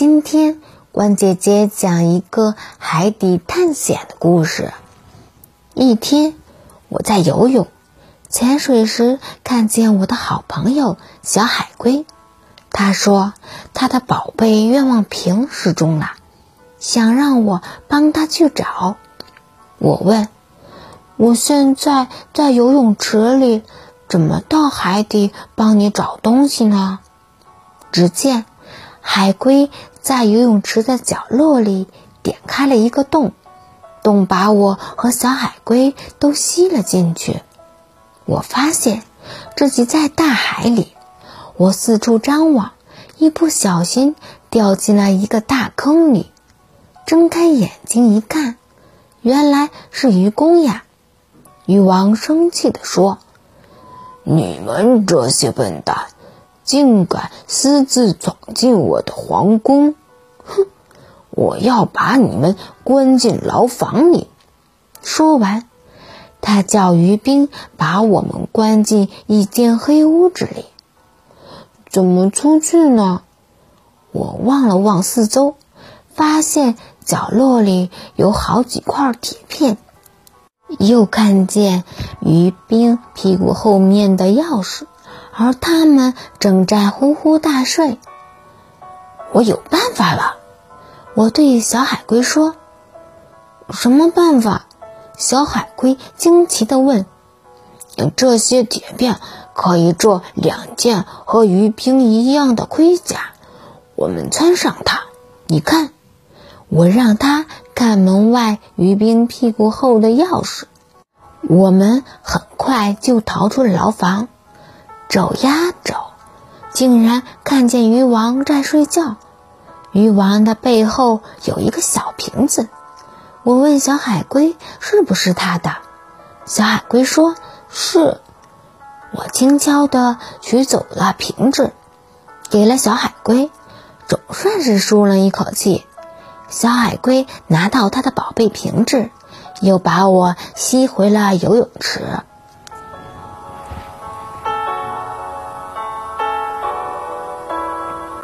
今天，关姐姐讲一个海底探险的故事。一天，我在游泳、潜水时，看见我的好朋友小海龟。他说他的宝贝愿望瓶失踪了，想让我帮他去找。我问：“我现在在游泳池里，怎么到海底帮你找东西呢？”只见。海龟在游泳池的角落里点开了一个洞，洞把我和小海龟都吸了进去。我发现自己在大海里，我四处张望，一不小心掉进了一个大坑里。睁开眼睛一看，原来是愚公呀！渔王生气地说：“你们这些笨蛋！”竟敢私自闯进我的皇宫！哼，我要把你们关进牢房里！说完，他叫于兵把我们关进一间黑屋子里。怎么出去呢？我望了望四周，发现角落里有好几块铁片，又看见于兵屁股后面的钥匙。而他们正在呼呼大睡。我有办法了，我对小海龟说：“什么办法？”小海龟惊奇地问。“这些铁片可以做两件和鱼兵一样的盔甲，我们穿上它。你看。”我让他看门外鱼兵屁股后的钥匙。我们很快就逃出了牢房。走呀走，竟然看见鱼王在睡觉。鱼王的背后有一个小瓶子。我问小海龟是不是他的，小海龟说是。我轻巧地取走了瓶子，给了小海龟，总算是舒了一口气。小海龟拿到他的宝贝瓶子，又把我吸回了游泳池。